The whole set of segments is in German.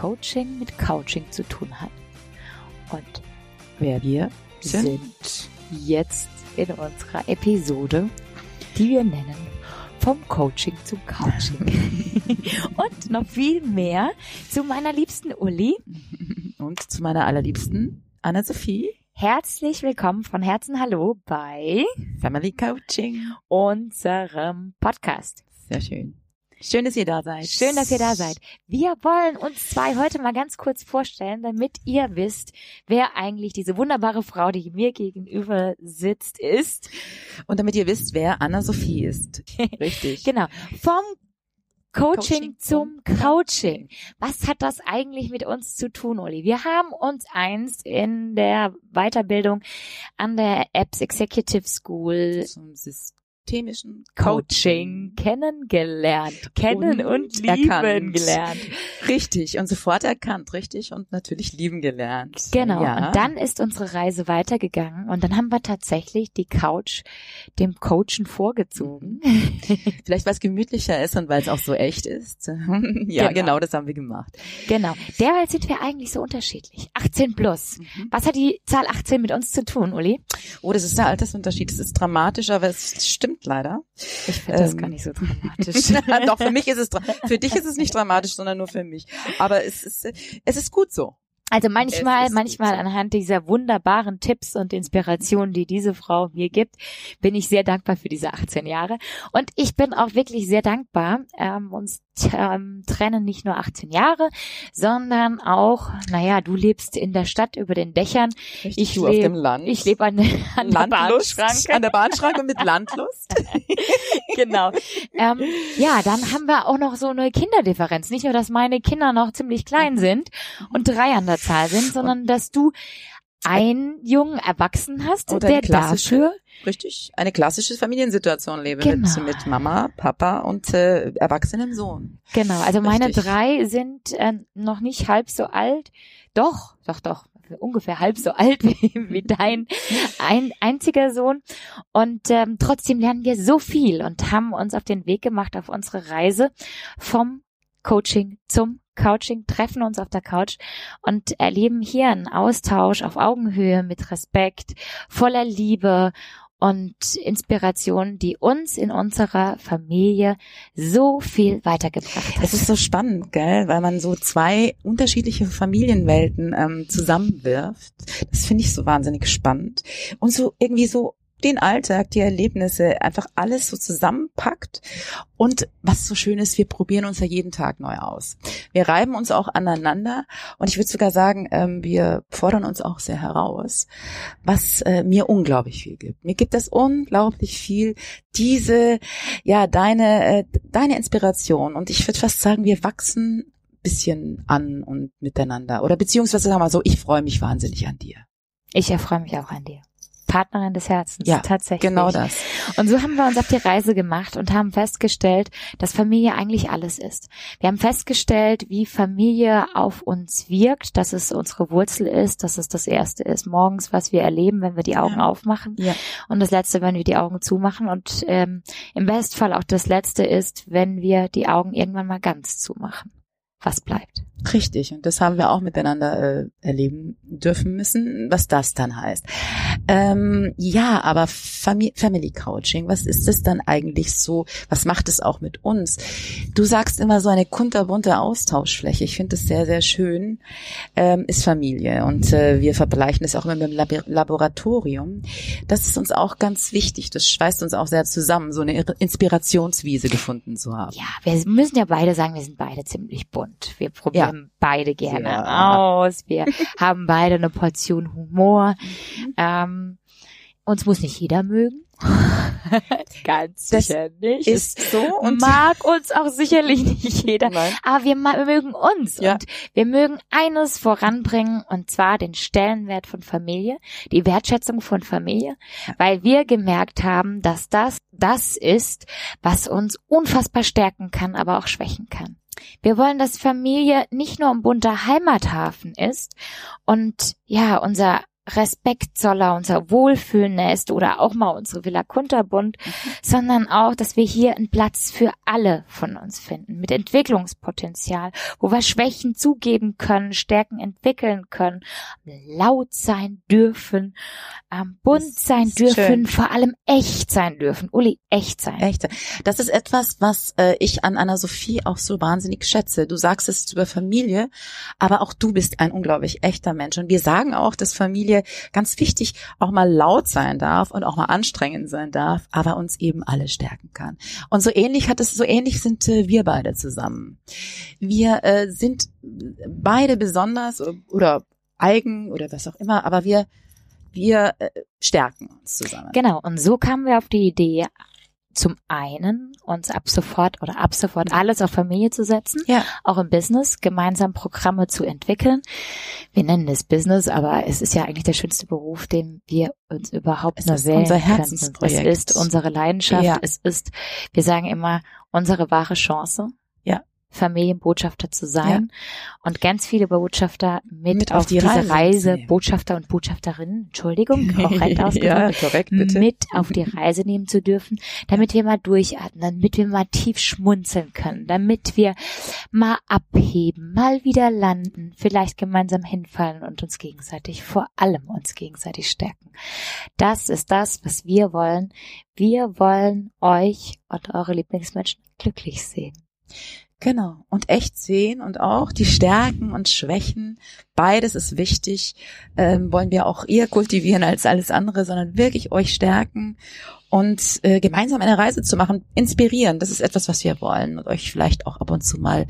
Coaching mit Couching zu tun hat. Und wer wir sind, sind jetzt in unserer Episode, die wir nennen vom Coaching zum Couching. und noch viel mehr zu meiner liebsten Uli. Und zu meiner allerliebsten Anna-Sophie. Herzlich willkommen von Herzen Hallo bei Family Coaching, unserem Podcast. Sehr schön. Schön, dass ihr da seid. Schön, dass ihr da seid. Wir wollen uns zwei heute mal ganz kurz vorstellen, damit ihr wisst, wer eigentlich diese wunderbare Frau, die mir gegenüber sitzt, ist. Und damit ihr wisst, wer Anna-Sophie ist. Richtig. genau. Vom Coaching, Coaching zum Coaching. Was hat das eigentlich mit uns zu tun, Uli? Wir haben uns einst in der Weiterbildung an der Apps Executive School zum System systemischen Coaching kennengelernt, kennen und, und lieben erkannt. gelernt. Richtig und sofort erkannt, richtig und natürlich lieben gelernt. Genau. Ja. Und dann ist unsere Reise weitergegangen und dann haben wir tatsächlich die Couch dem Coachen vorgezogen. Vielleicht weil es gemütlicher ist und weil es auch so echt ist. ja, genau. genau. das haben wir gemacht. Genau. Derweil sind wir eigentlich so unterschiedlich. 18 plus. Mhm. Was hat die Zahl 18 mit uns zu tun, Uli? Oh, das ist der Altersunterschied. Das ist dramatisch, aber es stimmt stimmt leider. Ich finde das ähm, gar nicht so dramatisch. Doch, für mich ist es, für dich ist es nicht dramatisch, sondern nur für mich. Aber es ist, es ist gut so. Also manchmal, manchmal anhand dieser wunderbaren Tipps und Inspirationen, die diese Frau mir gibt, bin ich sehr dankbar für diese 18 Jahre. Und ich bin auch wirklich sehr dankbar. Ähm, uns ähm, trennen nicht nur 18 Jahre, sondern auch, naja, du lebst in der Stadt über den Dächern. Richtig, ich lebe auf dem Land. Ich lebe an, an der Bahnschranke. An der Bahnschranke mit Landlust. genau. Ähm, ja, dann haben wir auch noch so eine Kinderdifferenz. Nicht nur, dass meine Kinder noch ziemlich klein sind und drei an der Zahl sind, sondern dass du einen jungen Erwachsenen hast, Oder der dafür richtig eine klassische Familiensituation lebe genau. mit, mit Mama, Papa und äh, erwachsenem Sohn. Genau, also meine richtig. drei sind äh, noch nicht halb so alt. Doch, doch, doch, ungefähr halb so alt wie, wie dein ein, einziger Sohn. Und ähm, trotzdem lernen wir so viel und haben uns auf den Weg gemacht auf unsere Reise vom Coaching zum Couching, treffen uns auf der Couch und erleben hier einen Austausch auf Augenhöhe mit Respekt, voller Liebe und Inspiration, die uns in unserer Familie so viel weitergebracht hat. Es ist so spannend, gell, weil man so zwei unterschiedliche Familienwelten ähm, zusammenwirft. Das finde ich so wahnsinnig spannend und so irgendwie so den Alltag, die Erlebnisse, einfach alles so zusammenpackt. Und was so schön ist, wir probieren uns ja jeden Tag neu aus. Wir reiben uns auch aneinander und ich würde sogar sagen, ähm, wir fordern uns auch sehr heraus, was äh, mir unglaublich viel gibt. Mir gibt es unglaublich viel, diese, ja, deine, äh, deine Inspiration. Und ich würde fast sagen, wir wachsen bisschen an und miteinander. Oder beziehungsweise sagen wir mal so, ich freue mich wahnsinnig an dir. Ich erfreue mich auch an dir. Partnerin des Herzens. Ja, tatsächlich. Genau das. Und so haben wir uns auf die Reise gemacht und haben festgestellt, dass Familie eigentlich alles ist. Wir haben festgestellt, wie Familie auf uns wirkt, dass es unsere Wurzel ist, dass es das erste ist morgens, was wir erleben, wenn wir die Augen ja. aufmachen. Ja. Und das letzte, wenn wir die Augen zumachen. Und ähm, im Bestfall auch das letzte ist, wenn wir die Augen irgendwann mal ganz zumachen was bleibt. Richtig, und das haben wir auch miteinander äh, erleben dürfen müssen, was das dann heißt. Ähm, ja, aber Fam Family Coaching, was ist das dann eigentlich so? Was macht es auch mit uns? Du sagst immer so eine kunterbunte Austauschfläche. Ich finde das sehr, sehr schön. Ähm, ist Familie und äh, wir vergleichen das auch immer mit dem Lab Laboratorium. Das ist uns auch ganz wichtig. Das schweißt uns auch sehr zusammen, so eine Inspirationswiese gefunden zu haben. Ja, wir müssen ja beide sagen, wir sind beide ziemlich bunt bunt. Wir probieren ja. beide gerne ja. aus. Wir haben beide eine Portion Humor. Mhm. Ähm, uns muss nicht jeder mögen. Ganz das sicher nicht. Ist so und mag uns auch sicherlich nicht jeder. Nein. Aber wir, wir mögen uns ja. und wir mögen eines voranbringen und zwar den Stellenwert von Familie, die Wertschätzung von Familie, weil wir gemerkt haben, dass das das ist, was uns unfassbar stärken kann, aber auch schwächen kann. Wir wollen, dass Familie nicht nur ein bunter Heimathafen ist und ja, unser Respektzoller, unser Wohlfühlnest oder auch mal unsere Villa Kunterbund, mhm. sondern auch, dass wir hier einen Platz für alle von uns finden, mit Entwicklungspotenzial, wo wir Schwächen zugeben können, Stärken entwickeln können, laut sein dürfen, ähm, bunt sein dürfen, schön. vor allem echt sein dürfen. Uli, echt sein. Echt. Das ist etwas, was äh, ich an Anna Sophie auch so wahnsinnig schätze. Du sagst es über Familie, aber auch du bist ein unglaublich echter Mensch. Und wir sagen auch, dass Familie ganz wichtig auch mal laut sein darf und auch mal anstrengend sein darf, aber uns eben alle stärken kann. Und so ähnlich hat es, so ähnlich sind äh, wir beide zusammen. Wir äh, sind beide besonders oder eigen oder was auch immer, aber wir wir äh, stärken uns zusammen. Genau, und so kamen wir auf die Idee, zum einen uns ab sofort oder ab sofort alles auf Familie zu setzen, ja. auch im Business, gemeinsam Programme zu entwickeln. Wir nennen es Business, aber es ist ja eigentlich der schönste Beruf, den wir uns überhaupt es nur wählen unser. Können. Es ist unsere Leidenschaft. Ja. Es ist, wir sagen immer, unsere wahre Chance. Familienbotschafter zu sein ja. und ganz viele Botschafter mit, mit auf, auf die diese Reise, Reise Botschafter und Botschafterinnen, Entschuldigung, korrekt ausgedrückt, ja, korrekt, bitte. mit auf die Reise nehmen zu dürfen, damit wir mal durchatmen, damit wir mal tief schmunzeln können, damit wir mal abheben, mal wieder landen, vielleicht gemeinsam hinfallen und uns gegenseitig, vor allem uns gegenseitig stärken. Das ist das, was wir wollen. Wir wollen euch und eure Lieblingsmenschen glücklich sehen. Genau. Und echt sehen und auch die Stärken und Schwächen. Beides ist wichtig. Ähm, wollen wir auch eher kultivieren als alles andere, sondern wirklich euch stärken und äh, gemeinsam eine Reise zu machen, inspirieren. Das ist etwas, was wir wollen und euch vielleicht auch ab und zu mal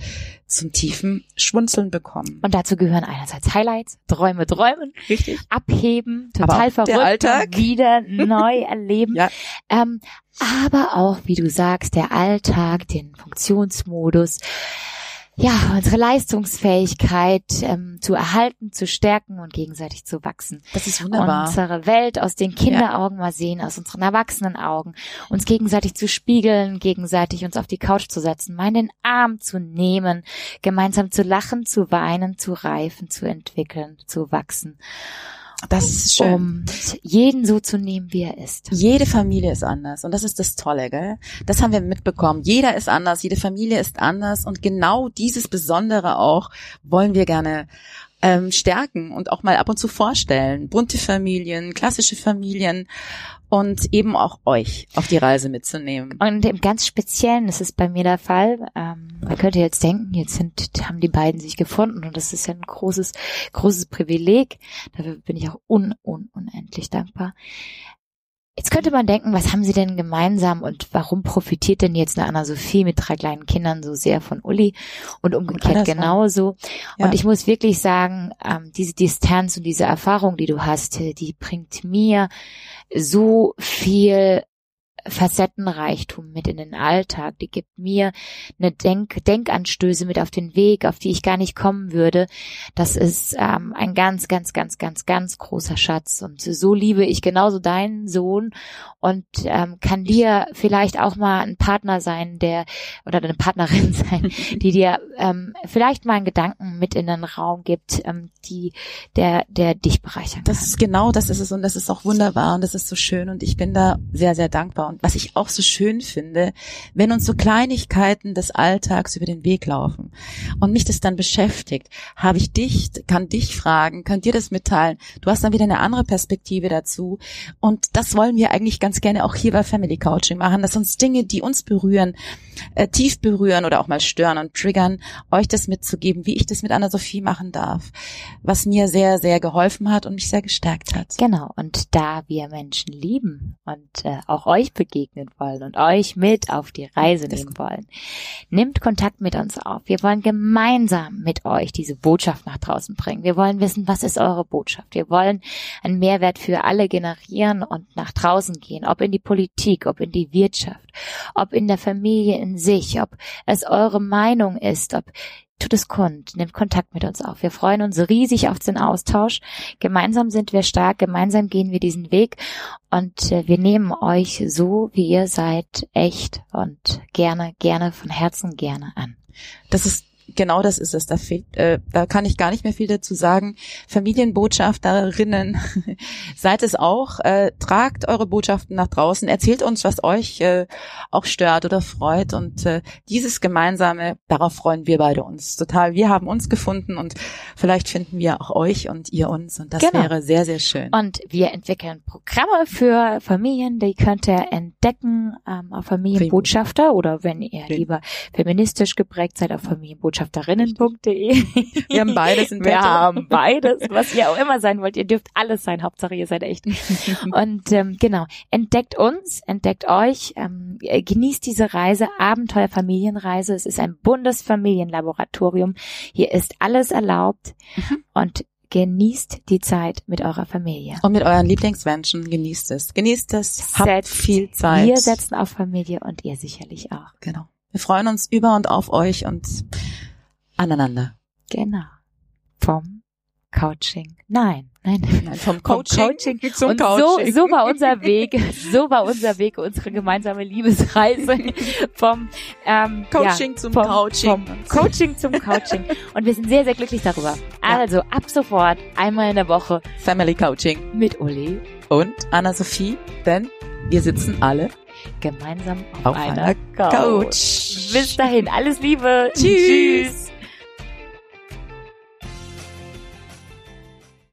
zum tiefen Schwunzeln bekommen. Und dazu gehören einerseits Highlights, Träume träumen, Richtig. abheben, total verrückt, wieder neu erleben. ja. Ähm, aber auch, wie du sagst, der Alltag, den Funktionsmodus, ja, unsere Leistungsfähigkeit ähm, zu erhalten, zu stärken und gegenseitig zu wachsen. Das ist wunderbar. Unsere Welt aus den Kinderaugen ja. mal sehen, aus unseren Erwachsenenaugen, uns gegenseitig zu spiegeln, gegenseitig uns auf die Couch zu setzen, mal in den Arm zu nehmen, gemeinsam zu lachen, zu weinen, zu reifen, zu entwickeln, zu wachsen. Das ist schön. Um jeden so zu nehmen, wie er ist. Jede Familie ist anders. Und das ist das Tolle, gell? Das haben wir mitbekommen. Jeder ist anders, jede Familie ist anders. Und genau dieses Besondere auch wollen wir gerne ähm, stärken und auch mal ab und zu vorstellen. Bunte Familien, klassische Familien und eben auch euch auf die Reise mitzunehmen. Und im ganz Speziellen ist es bei mir der Fall. Ähm, man könnte jetzt denken, jetzt sind, haben die beiden sich gefunden und das ist ja ein großes, großes Privileg. Dafür bin ich auch un, un, unendlich dankbar. Jetzt könnte man denken, was haben sie denn gemeinsam und warum profitiert denn jetzt eine Anna-Sophie mit drei kleinen Kindern so sehr von Uli und umgekehrt und genauso. Ja. Und ich muss wirklich sagen, ähm, diese Distanz und diese Erfahrung, die du hast, die bringt mir so viel Facettenreichtum mit in den Alltag. Die gibt mir eine Denk Denkanstöße mit auf den Weg, auf die ich gar nicht kommen würde. Das ist ähm, ein ganz, ganz, ganz, ganz, ganz großer Schatz. Und so liebe ich genauso deinen Sohn und ähm, kann dir vielleicht auch mal ein Partner sein, der oder eine Partnerin sein, die dir ähm, vielleicht mal einen Gedanken mit in den Raum gibt, ähm, die der der dich bereichern kann. Das ist genau das ist es und das ist auch wunderbar und das ist so schön und ich bin da sehr sehr dankbar und was ich auch so schön finde, wenn uns so Kleinigkeiten des Alltags über den Weg laufen und mich das dann beschäftigt, habe ich dich, kann dich fragen, kann dir das mitteilen. Du hast dann wieder eine andere Perspektive dazu. Und das wollen wir eigentlich ganz gerne auch hier bei Family Coaching machen, dass uns Dinge, die uns berühren, äh, tief berühren oder auch mal stören und triggern, euch das mitzugeben, wie ich das mit Anna-Sophie machen darf, was mir sehr, sehr geholfen hat und mich sehr gestärkt hat. Genau. Und da wir Menschen lieben und äh, auch euch begegnen wollen und euch mit auf die Reise nehmen wollen. Nimmt Kontakt mit uns auf. Wir wollen gemeinsam mit euch diese Botschaft nach draußen bringen. Wir wollen wissen, was ist eure Botschaft. Wir wollen einen Mehrwert für alle generieren und nach draußen gehen, ob in die Politik, ob in die Wirtschaft, ob in der Familie in sich, ob es eure Meinung ist, ob tut es kund, nehmt Kontakt mit uns auf. Wir freuen uns riesig auf den Austausch. Gemeinsam sind wir stark, gemeinsam gehen wir diesen Weg und äh, wir nehmen euch so, wie ihr seid, echt und gerne, gerne, von Herzen gerne an. Das ist genau das ist es. Da, fehlt, äh, da kann ich gar nicht mehr viel dazu sagen. Familienbotschafterinnen, seid es auch. Äh, tragt eure Botschaften nach draußen. Erzählt uns, was euch äh, auch stört oder freut. Und äh, dieses Gemeinsame, darauf freuen wir beide uns total. Wir haben uns gefunden und vielleicht finden wir auch euch und ihr uns. Und das Genau. wäre sehr, sehr schön. Und wir entwickeln Programme für Familien, die könnt ihr entdecken ähm, auf Familienbotschafter oder wenn ihr lieber feministisch geprägt seid auf familienbotschafterinnen.de. Wir haben beides in Wir haben beides, was ihr auch immer sein wollt. Ihr dürft alles sein. Hauptsache ihr seid echt. Und ähm, genau, entdeckt uns, entdeckt euch, ähm, äh, genießt diese Reise, Abenteuer-Familienreise. Es ist ein Bundesfamilienlaboratorium. Hier ist alles erlaubt Mhm. und genießt die Zeit mit eurer Familie. Und mit euren Lieblingsmenschen genießt es. Genießt es. Habt Setzt- viel Zeit. Wir setzen auf Familie und ihr sicherlich auch. Genau. Wir freuen uns über und auf euch und aneinander. Genau. Vom Coaching. Nein, nein. Nein, vom Vom Coaching, Coaching zum und Coaching. so, so war unser Weg, so war unser Weg, unsere gemeinsame Liebesreise vom ähm, Coaching ja, zum vom, Coaching. Vom Coaching zum Coaching. Und wir sind sehr, sehr glücklich darüber. Also ab sofort einmal in der Woche Family Coaching mit Uli und Anna-Sophie, denn wir sitzen alle gemeinsam auf, auf einer einer Couch. Couch. Bis dahin, alles Liebe. Tschüss.